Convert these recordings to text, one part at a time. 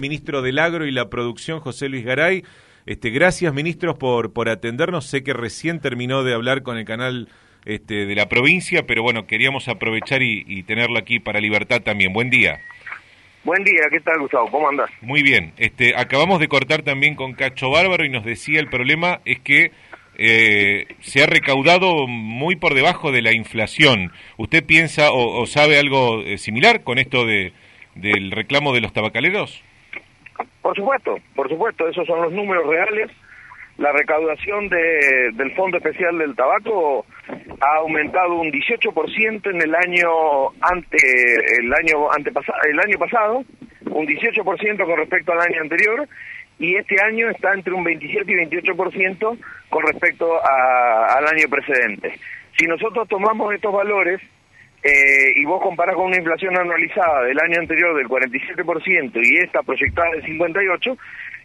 ministro del Agro y la Producción, José Luis Garay. Este, gracias, ministros, por, por atendernos. Sé que recién terminó de hablar con el canal este, de la provincia, pero bueno, queríamos aprovechar y, y, tenerlo aquí para Libertad también. Buen día. Buen día, ¿qué tal, Gustavo? ¿Cómo andas? Muy bien. Este, acabamos de cortar también con Cacho Bárbaro y nos decía el problema es que eh, se ha recaudado muy por debajo de la inflación. ¿Usted piensa o, o sabe algo eh, similar con esto de, del reclamo de los tabacaleros? Por supuesto, por supuesto, esos son los números reales. La recaudación de, del Fondo Especial del Tabaco ha aumentado un 18% en el año ante el año antepasado, el año pasado, un 18% con respecto al año anterior y este año está entre un 27 y 28% con respecto al año precedente. Si nosotros tomamos estos valores eh, y vos comparás con una inflación anualizada del año anterior del 47% y esta proyectada del 58%,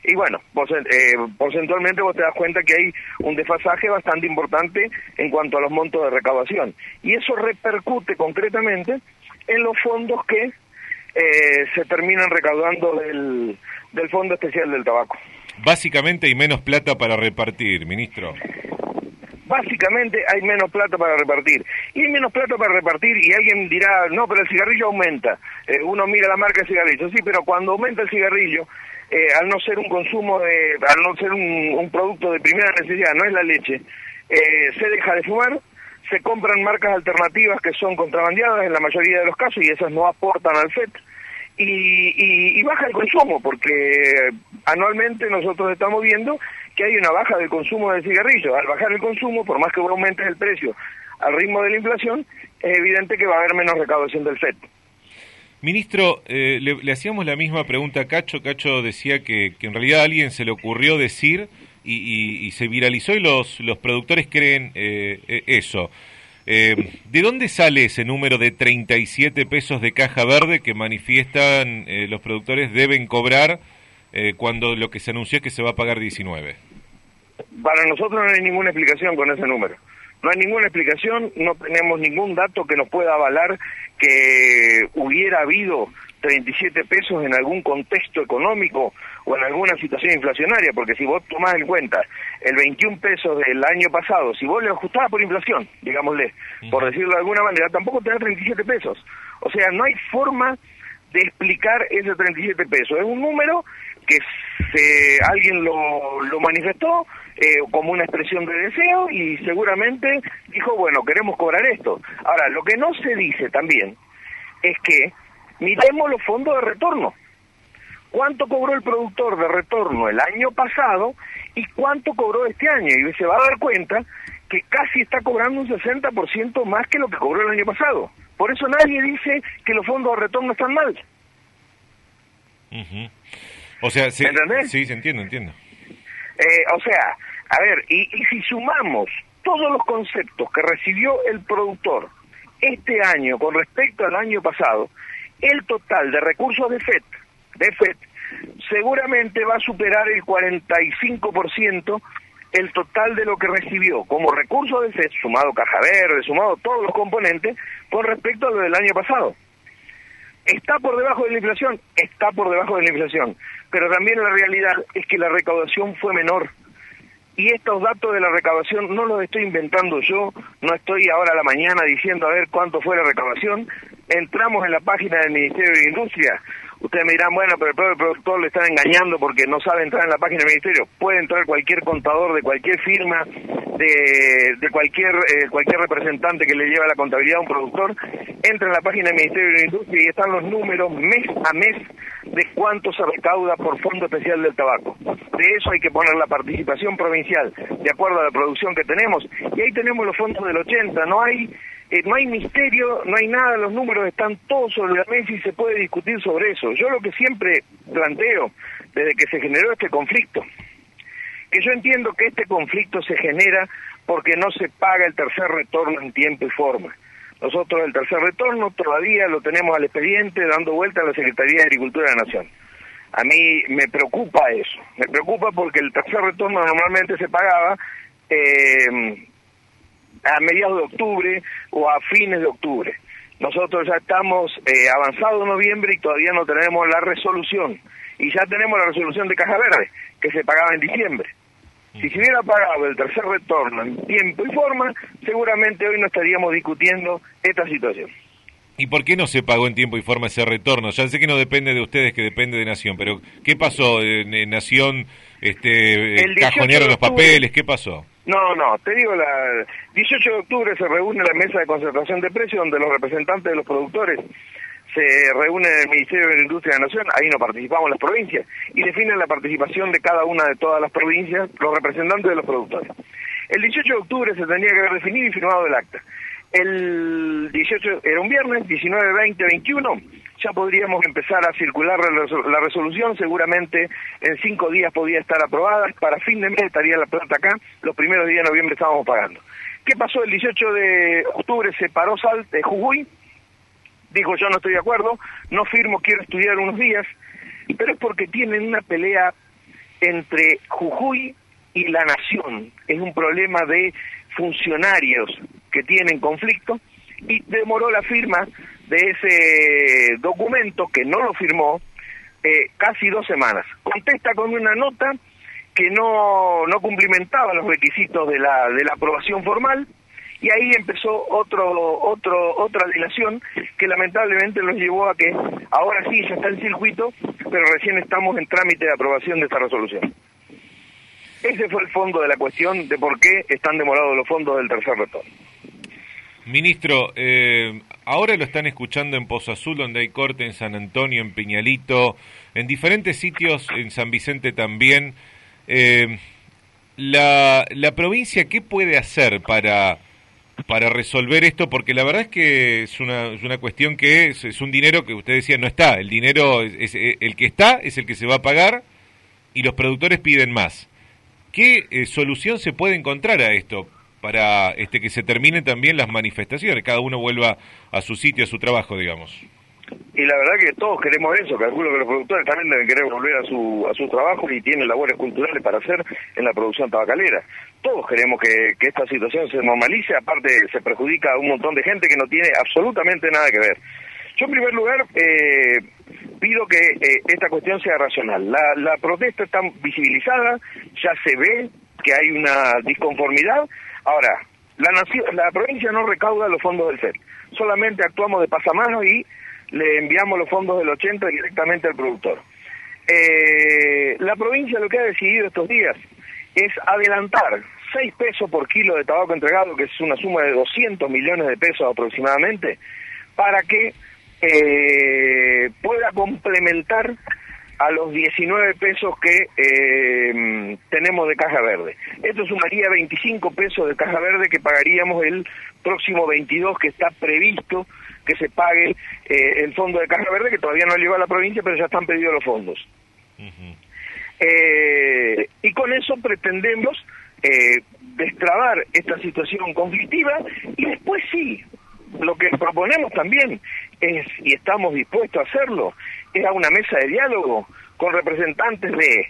y bueno, eh, porcentualmente vos te das cuenta que hay un desfasaje bastante importante en cuanto a los montos de recaudación. Y eso repercute concretamente en los fondos que eh, se terminan recaudando del, del Fondo Especial del Tabaco. Básicamente hay menos plata para repartir, ministro básicamente hay menos plata para repartir. Y hay menos plata para repartir y alguien dirá, no, pero el cigarrillo aumenta. Eh, uno mira la marca de cigarrillo, sí, pero cuando aumenta el cigarrillo, eh, al no ser un consumo de, al no ser un, producto de primera necesidad, no es la leche, eh, se deja de fumar, se compran marcas alternativas que son contrabandeadas en la mayoría de los casos y esas no aportan al FET. Y, y, baja el consumo, porque anualmente nosotros estamos viendo que hay una baja del consumo de cigarrillos. Al bajar el consumo, por más que aumente el precio al ritmo de la inflación, es evidente que va a haber menos recaudación del FED. Ministro, eh, le, hacíamos la misma pregunta a Cacho. Cacho decía que, en realidad a alguien se le ocurrió decir y, y, se viralizó y los, los productores creen eh, e, eso. Eh, ¿De dónde sale ese número de 37 pesos de caja verde que manifiestan eh, los productores deben cobrar eh, cuando lo que se anunció es que se va a pagar 19? Para nosotros no hay ninguna explicación con ese número. No hay ninguna explicación, no tenemos ningún dato que nos pueda avalar que hubiera habido 37 pesos en algún contexto económico o en alguna situación inflacionaria, porque si vos tomás en cuenta el 21 pesos del año pasado, si vos le ajustabas por inflación, digámosle, por decirlo de alguna manera, tampoco te da 37 pesos. O sea, no hay forma de explicar ese 37 pesos. Es un número que se, alguien lo, manifestó eh, como una expresión de deseo y seguramente dijo, bueno, queremos cobrar esto. Ahora, lo que no se dice también es que miremos los fondos de retorno. ¿Cuánto cobró el productor de retorno el año pasado y cuánto cobró este año? Y se va a dar cuenta que casi está cobrando un 60% más que lo que cobró el año pasado. Por eso nadie dice que los fondos de retorno están mal. O sea, sí, sí, se entiende, entiendo. Eh, o sea, a ver, y, y si sumamos todos los conceptos que recibió el productor este año con respecto al año pasado, el total de recursos de FED, de FED seguramente va a superar el 45% el total de lo que recibió como recurso de FED, sumado caja verde, sumado todos los componentes, con respecto a lo del año pasado. ¿Está por debajo de la inflación? Está por debajo de la inflación. Pero también la realidad es que la recaudación fue menor. Y estos datos de la recaudación no los estoy inventando yo, no estoy ahora a la mañana diciendo a ver cuánto fue la recaudación. Entramos en la página del Ministerio de Industria, Ustedes me dirán, bueno, pero el productor le están engañando porque no sabe entrar en la página del ministerio. Puede entrar cualquier contador de cualquier firma, de, de cualquier eh, cualquier representante que le lleva la contabilidad a un productor, entra en la página del Ministerio de Industria y están los números mes a mes de cuánto se recauda por Fondo Especial del Tabaco. De eso hay que poner la participación provincial, de acuerdo a la producción que tenemos. Y ahí tenemos los fondos del 80, no hay eh, no hay misterio, no hay nada, los números están todos sobre la mesa y se puede discutir sobre eso. Yo lo que siempre planteo desde que se generó este conflicto, que yo entiendo que este conflicto se genera porque no se paga el tercer retorno en tiempo y forma. Nosotros el tercer retorno todavía lo tenemos al expediente dando vuelta a la Secretaría de Agricultura de la Nación. A mí me preocupa eso, me preocupa porque el tercer retorno normalmente se pagaba eh, a mediados de octubre o a fines de octubre. Nosotros ya estamos eh, avanzados en noviembre y todavía no tenemos la resolución. y ya tenemos la resolución de Caja Verde, que se pagaba en diciembre. Si se hubiera pagado el tercer retorno en tiempo y forma, seguramente hoy no estaríamos discutiendo esta situación. ¿Y por qué no se pagó en tiempo y forma ese retorno? Ya sé que no depende de ustedes, que depende de Nación, pero ¿qué pasó? ¿En, Nación este, cajonearon los papeles? ¿Qué pasó? No, no, te digo, el 18 de octubre se reúne la mesa de concertación de precios donde los representantes de los productores se reúnen en el Ministerio de la Industria de la Nación, ahí no participamos las provincias, y definen la participación de cada una de todas las provincias, los representantes de los productores. El 18 de octubre se tendría que haber definido y firmado el acta. El 18 era un viernes, 19, 20, 21, ya podríamos empezar a circular la resolución, seguramente en cinco días podía estar aprobada, para fin de mes estaría la planta acá, los primeros días de noviembre estábamos pagando. ¿Qué pasó? El 18 de octubre se paró Sal de Jujuy, dijo yo no estoy de acuerdo, no firmo, quiero estudiar unos días, pero es porque tienen una pelea entre Jujuy y la nación. Es un problema de funcionarios que tienen conflicto y demoró la firma de ese documento que no lo firmó eh, casi dos semanas. Contesta con una nota que no, no cumplimentaba los requisitos de la, de la aprobación formal y ahí empezó otro, otro, otra dilación que lamentablemente nos llevó a que ahora sí ya está el circuito, pero recién estamos en trámite de aprobación de esta resolución. Ese fue el fondo de la cuestión de por qué están demorados los fondos del tercer retorno. Ministro, eh, ahora lo están escuchando en Pozo Azul, donde hay corte, en San Antonio, en Piñalito, en diferentes sitios, en San Vicente también. Eh, la, la provincia, ¿qué puede hacer para para resolver esto? Porque la verdad es que es una, es una cuestión que es, es, un dinero que usted decía no está. El dinero, es, el que está es el que se va a pagar y los productores piden más. ¿Qué eh, solución se puede encontrar a esto para este que se terminen también las manifestaciones, cada uno vuelva a su sitio, a su trabajo, digamos? Y la verdad que todos queremos eso, calculo que los productores también deben querer volver a su, a su trabajo y tienen labores culturales para hacer en la producción tabacalera. Todos queremos que, esta situación se normalice, aparte se perjudica a un montón de gente que no tiene absolutamente nada que ver. Yo en primer lugar eh, pido que eh, esta cuestión sea racional. La, la protesta está visibilizada, ya se ve que hay una disconformidad. Ahora, la, provincia no recauda los fondos del FED, solamente actuamos de pasamano y le enviamos los fondos del 80 directamente al productor. Eh, la provincia lo que ha decidido estos días es adelantar 6 pesos por kilo de tabaco entregado, que es una suma de 200 millones de pesos aproximadamente, para que eh, pueda complementar a los 19 pesos que eh, tenemos de caja verde. Esto sumaría 25 pesos de caja verde que pagaríamos el próximo 22 que está previsto que se pague eh, el fondo de caja verde que todavía no llegó a la provincia pero ya están pedidos los fondos. Eh, y con eso pretendemos destrabar esta situación conflictiva y después sí, lo que proponemos también es, y estamos dispuestos a hacerlo, era una mesa de diálogo con representantes de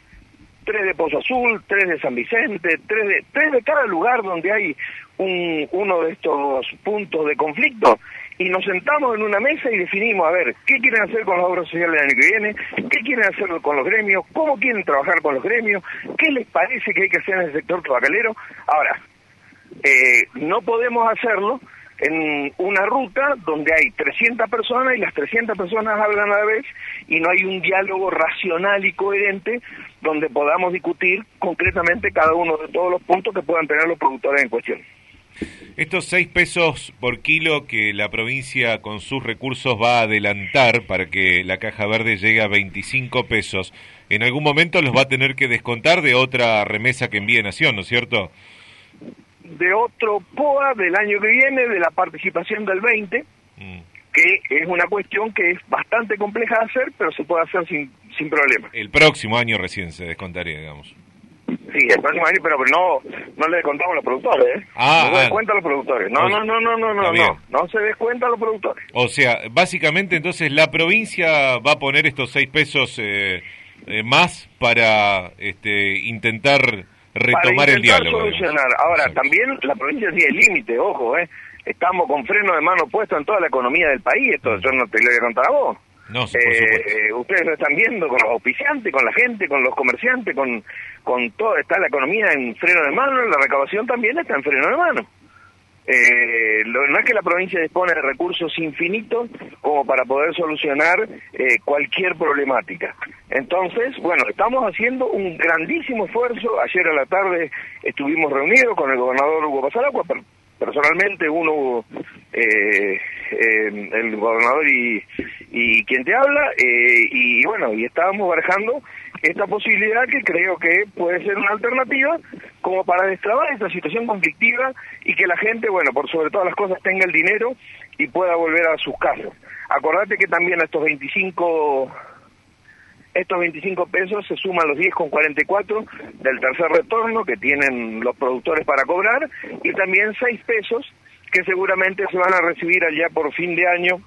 tres de Pozo Azul, tres de San Vicente, tres de, tres de cada lugar donde hay un, uno de estos puntos de conflicto y nos sentamos en una mesa y definimos, a ver, qué quieren hacer con las obras sociales del año que viene, qué quieren hacer con los gremios, cómo quieren trabajar con los gremios, qué les parece que hay que hacer en el sector tabacalero. Ahora, eh, no podemos hacerlo en una ruta donde hay 300 personas y las 300 personas hablan a la vez y no hay un diálogo racional y coherente donde podamos discutir concretamente cada uno de todos los puntos que puedan tener los productores en cuestión. Estos 6 pesos por kilo que la provincia con sus recursos va a adelantar para que la caja verde llegue a 25 pesos, en algún momento los va a tener que descontar de otra remesa que envíe Nación, ¿no es cierto? De otro POA del año que viene, de la participación del 20, mm. que es una cuestión que es bastante compleja de hacer, pero se puede hacer sin, sin problema. El próximo año recién se descontaría, digamos. Sí, el próximo año, pero, no, no le descontamos a los productores, ¿eh? Ah, no se ah. descuenta a los productores. No, no, no, no, no, no, no, no se descuenta a los productores. O sea, básicamente entonces la provincia va a poner estos seis pesos eh, eh, más para este, intentar retomar el diálogo. Solucionar. Ahora, también la provincia tiene límite, ojo, ¿eh? Estamos con freno de mano puesto en toda la economía del país, esto yo no te lo voy a contar a vos. No, eh, ustedes lo están viendo con los auspiciantes, con la gente, con los comerciantes, con, con todo, está la economía en freno de mano, la recaudación también está en freno de mano. Eh, no es que la provincia dispone de recursos infinitos como para poder solucionar eh, cualquier problemática. Entonces, bueno, estamos haciendo un grandísimo esfuerzo. Ayer a la tarde estuvimos reunidos con el gobernador Hugo Pasalacua, personalmente uno, eh, el gobernador y, y quien te habla, y bueno, y estábamos barajando esta posibilidad que creo que puede ser una alternativa como para destrabar esta situación conflictiva y que la gente, bueno, por sobre todas las cosas tenga el dinero y pueda volver a sus casas. Acordate que también a estos 25 estos 25 pesos se suman los 10,44 del tercer retorno que tienen los productores para cobrar y también 6 pesos que seguramente se van a recibir allá por fin de año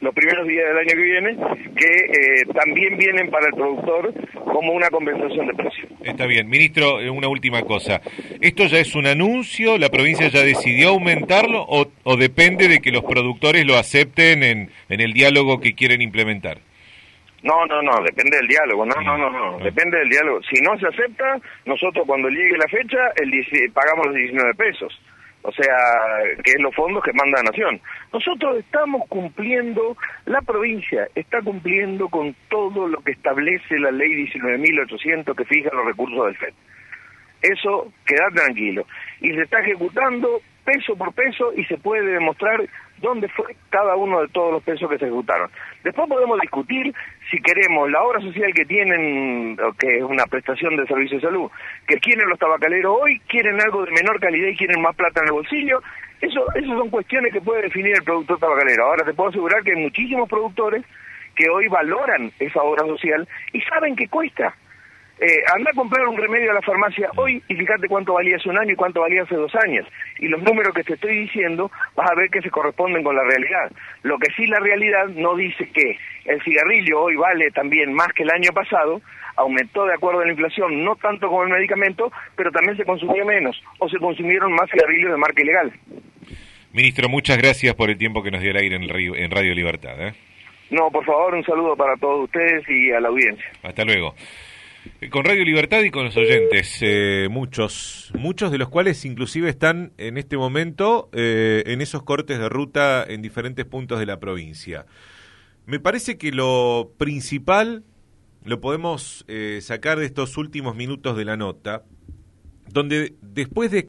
los primeros días del año que viene, que eh, también vienen para el productor como una compensación de precio. Está bien. Ministro, eh, una última cosa. ¿Esto ya es un anuncio? ¿La provincia ya decidió aumentarlo o, o depende de que los productores lo acepten en, en el diálogo que quieren implementar? No, no, no, depende del diálogo, no, no, no, no, depende del diálogo. Si no se acepta, nosotros cuando llegue la fecha, el pagamos los 19 pesos o sea, que es los fondos que manda la Nación. Nosotros estamos cumpliendo, la provincia está cumpliendo con todo lo que establece la ley 19.800 que fija los recursos del FED. Eso, queda tranquilo. Y se está ejecutando peso por peso y se puede demostrar dónde fue cada uno de todos los pesos que se ejecutaron. Después podemos discutir si queremos la obra social que tienen, que es una prestación de servicio de salud, que quieren los tabacaleros hoy, quieren algo de menor calidad y quieren más plata en el bolsillo. Eso, esas son cuestiones que puede definir el productor tabacalero. Ahora te puedo asegurar que hay muchísimos productores que hoy valoran esa obra social y saben que cuesta eh, anda a comprar un remedio a la farmacia hoy y fíjate cuánto valía hace un año y cuánto valía hace dos años. Y los números que te estoy diciendo vas a ver que se corresponden con la realidad. Lo que sí la realidad no dice que el cigarrillo hoy vale también más que el año pasado, aumentó de acuerdo a la inflación, no tanto como el medicamento, pero también se consumió menos o se consumieron más cigarrillos de marca ilegal. Ministro, muchas gracias por el tiempo que nos dio el aire en Radio Libertad. ¿eh? No, por favor, un saludo para todos ustedes y a la audiencia. Hasta luego. Eh, con Radio Libertad y con los oyentes, eh, muchos, muchos de los cuales inclusive están en este momento eh, en esos cortes de ruta en diferentes puntos de la provincia. Me parece que lo principal lo podemos sacar de estos últimos minutos de la nota, donde después de